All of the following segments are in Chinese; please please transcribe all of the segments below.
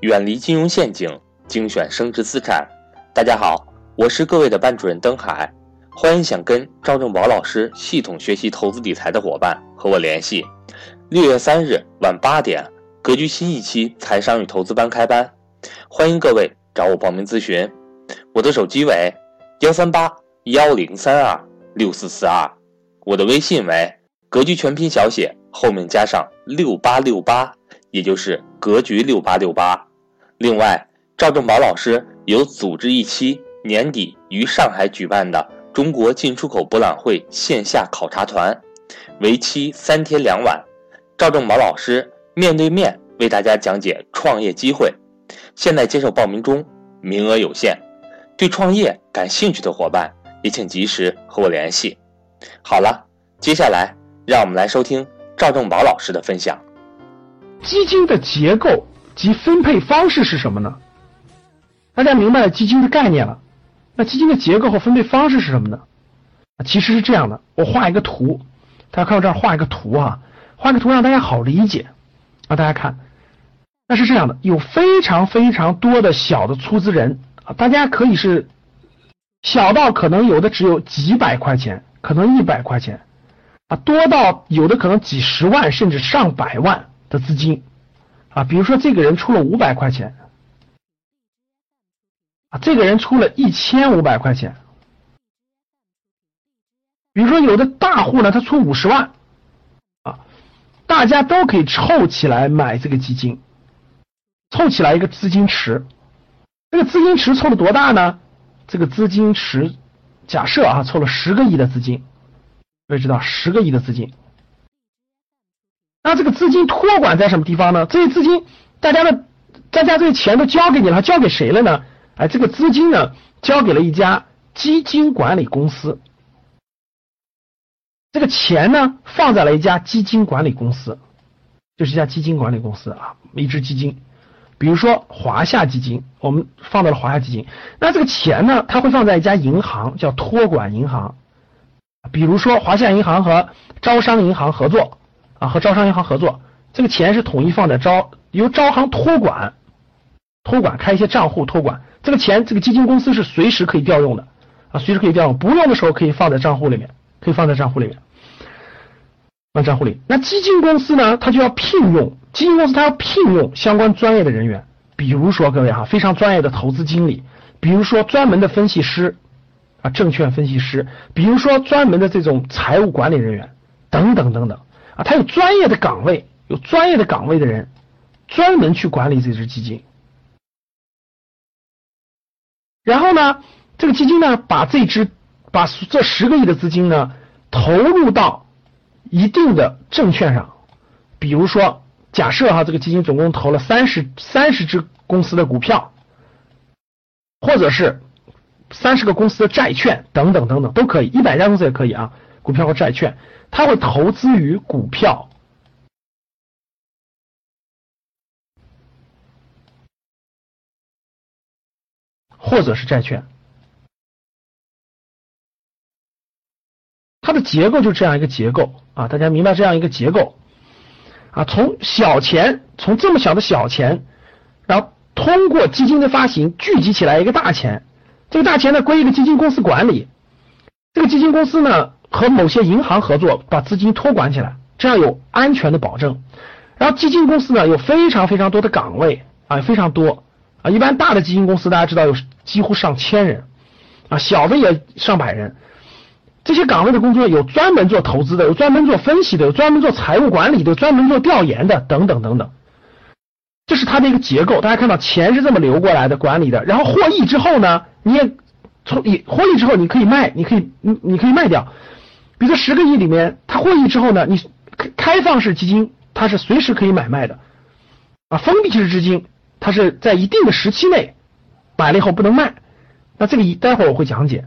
远离金融陷阱，精选升值资产。大家好，我是各位的班主任登海，欢迎想跟赵正宝老师系统学习投资理财的伙伴和我联系。六月三日晚八点，格局新一期财商与投资班开班，欢迎各位找我报名咨询。我的手机为幺三八幺零三二六四四二，我的微信为格局全拼小写后面加上六八六八，也就是格局六八六八。另外，赵正宝老师有组织一期年底于上海举办的中国进出口博览会线下考察团，为期三天两晚。赵正宝老师面对面为大家讲解创业机会，现在接受报名中，名额有限。对创业感兴趣的伙伴也请及时和我联系。好了，接下来让我们来收听赵正宝老师的分享。基金的结构。及分配方式是什么呢？大家明白了基金的概念了，那基金的结构和分配方式是什么呢？其实是这样的，我画一个图，大家看我这儿画一个图啊，画个图让大家好理解啊。大家看，那是这样的，有非常非常多的小的出资人啊，大家可以是小到可能有的只有几百块钱，可能一百块钱啊，多到有的可能几十万甚至上百万的资金。啊，比如说这个人出了五百块钱，啊，这个人出了一千五百块钱，比如说有的大户呢，他出五十万，啊，大家都可以凑起来买这个基金，凑起来一个资金池，这个资金池凑了多大呢？这个资金池假设啊，凑了十个亿的资金，各位知道十个亿的资金。那这个资金托管在什么地方呢？这些资金，大家的，大家这些钱都交给你了，交给谁了呢？哎，这个资金呢，交给了一家基金管理公司。这个钱呢，放在了一家基金管理公司，就是一家基金管理公司啊，一支基金，比如说华夏基金，我们放到了华夏基金。那这个钱呢，它会放在一家银行，叫托管银行，比如说华夏银行和招商银行合作。啊，和招商银行合作，这个钱是统一放在招，由招行托管，托管开一些账户托管，这个钱这个基金公司是随时可以调用的，啊，随时可以调用，不用的时候可以放在账户里面，可以放在账户里面，放账户里。那基金公司呢，它就要聘用，基金公司它要聘用相关专业的人员，比如说各位哈，非常专业的投资经理，比如说专门的分析师，啊，证券分析师，比如说专门的这种财务管理人员，等等等等。啊，他有专业的岗位，有专业的岗位的人，专门去管理这支基金。然后呢，这个基金呢，把这支把这十个亿的资金呢，投入到一定的证券上，比如说，假设哈，这个基金总共投了三十三十只公司的股票，或者是三十个公司的债券等等等等都可以，一百家公司也可以啊，股票和债券。他会投资于股票，或者是债券，它的结构就这样一个结构啊，大家明白这样一个结构啊？从小钱，从这么小的小钱，然后通过基金的发行聚集起来一个大钱，这个大钱呢归一个基金公司管理，这个基金公司呢。和某些银行合作，把资金托管起来，这样有安全的保证。然后基金公司呢，有非常非常多的岗位啊，非常多啊。一般大的基金公司大家知道有几乎上千人啊，小的也上百人。这些岗位的工作有专门做投资的，有专门做分析的，有专门做财务管理的，专门做调研的，等等等等。这是它的一个结构。大家看到钱是这么流过来的，管理的。然后获益之后呢，你也从你获益之后你可以卖，你可以你你可以卖掉。比如说十个亿里面，它获益之后呢，你开放式基金它是随时可以买卖的，啊，封闭式基金它是在一定的时期内买了以后不能卖。那这个一待会儿我会讲解。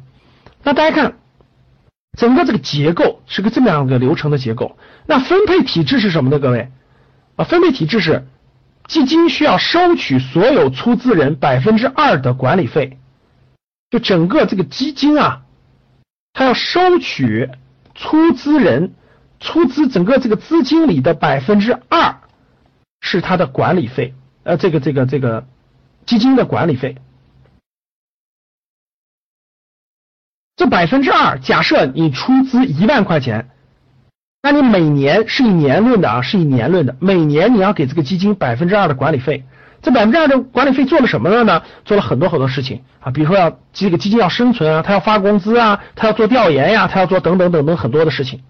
那大家看，整个这个结构是个这么样的流程的结构。那分配体制是什么呢？各位啊，分配体制是基金需要收取所有出资人百分之二的管理费，就整个这个基金啊，它要收取。出资人出资整个这个资金里的百分之二是他的管理费，呃这个这个这个基金的管理费。这百分之二，假设你出资一万块钱，那你每年是以年论的啊，是以年论的，每年你要给这个基金百分之二的管理费。这百分之二的管理费做了什么了呢？做了很多很多事情啊，比如说要这个基金要生存啊，他要发工资啊，他要做调研呀，他要做等等等等很多的事情。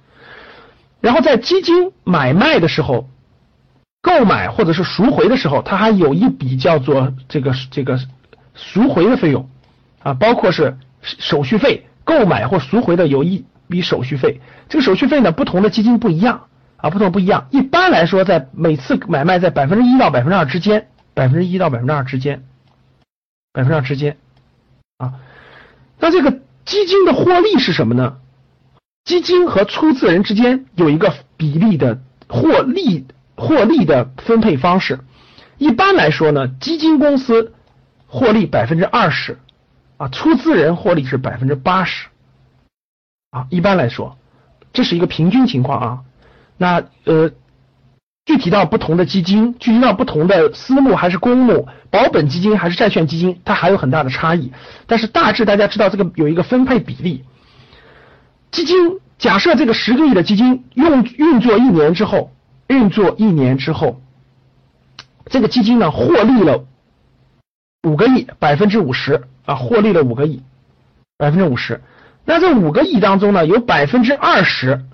然后在基金买卖的时候，购买或者是赎回的时候，它还有一笔叫做这个这个赎回的费用啊，包括是手续费，购买或赎回的有一笔手续费。这个手续费呢，不同的基金不一样啊，不同不一样。一般来说，在每次买卖在百分之一到百分之二之间。百分之一到百分之二之间，百分之二之间啊，那这个基金的获利是什么呢？基金和出资人之间有一个比例的获利获利的分配方式。一般来说呢，基金公司获利百分之二十啊，出资人获利是百分之八十啊。一般来说，这是一个平均情况啊。那呃。具体到不同的基金，具体到不同的私募还是公募，保本基金还是债券基金，它还有很大的差异。但是大致大家知道这个有一个分配比例。基金假设这个十个亿的基金用运作一年之后，运作一年之后，这个基金呢获利了五个亿，百分之五十啊，获利了五个亿，百分之五十。那这五个亿当中呢，有百分之二十，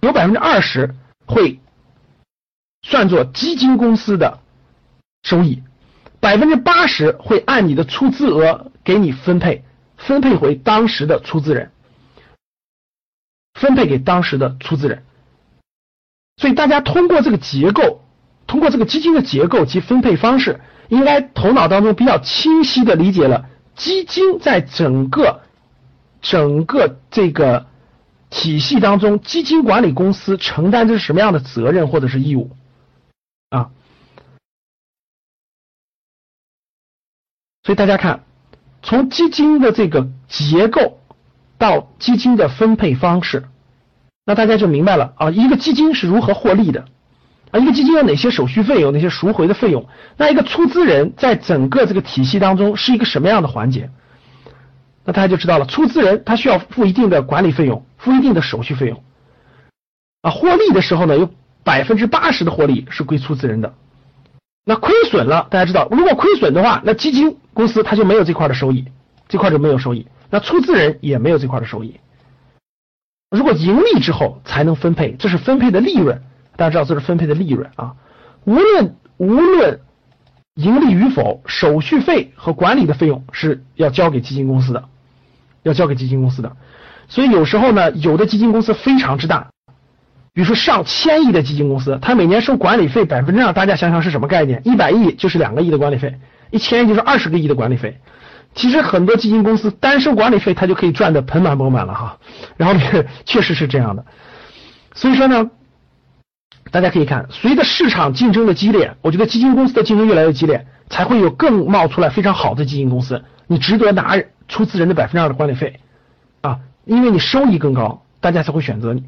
有百分之二十会。算作基金公司的收益，百分之八十会按你的出资额给你分配，分配回当时的出资人，分配给当时的出资人。所以大家通过这个结构，通过这个基金的结构及分配方式，应该头脑当中比较清晰的理解了基金在整个整个这个体系当中，基金管理公司承担着什么样的责任或者是义务。啊，所以大家看，从基金的这个结构到基金的分配方式，那大家就明白了啊，一个基金是如何获利的啊，一个基金有哪些手续费，有哪些赎回的费用，那一个出资人在整个这个体系当中是一个什么样的环节？那大家就知道了，出资人他需要付一定的管理费用，付一定的手续费用啊，获利的时候呢又。百分之八十的获利是归出资人的，那亏损了，大家知道，如果亏损的话，那基金公司它就没有这块的收益，这块就没有收益，那出资人也没有这块的收益。如果盈利之后才能分配，这是分配的利润，大家知道这是分配的利润啊。无论无论盈利与否，手续费和管理的费用是要交给基金公司的，要交给基金公司的。所以有时候呢，有的基金公司非常之大。比如说上千亿的基金公司，它每年收管理费百分之二，大家想想是什么概念？一百亿就是两个亿的管理费，一千亿就是二十个亿的管理费。其实很多基金公司单收管理费，它就可以赚得盆满钵满了哈。然后，确实是这样的。所以说呢，大家可以看，随着市场竞争的激烈，我觉得基金公司的竞争越来越激烈，才会有更冒出来非常好的基金公司。你值得拿出资人的百分之二的管理费啊，因为你收益更高，大家才会选择你。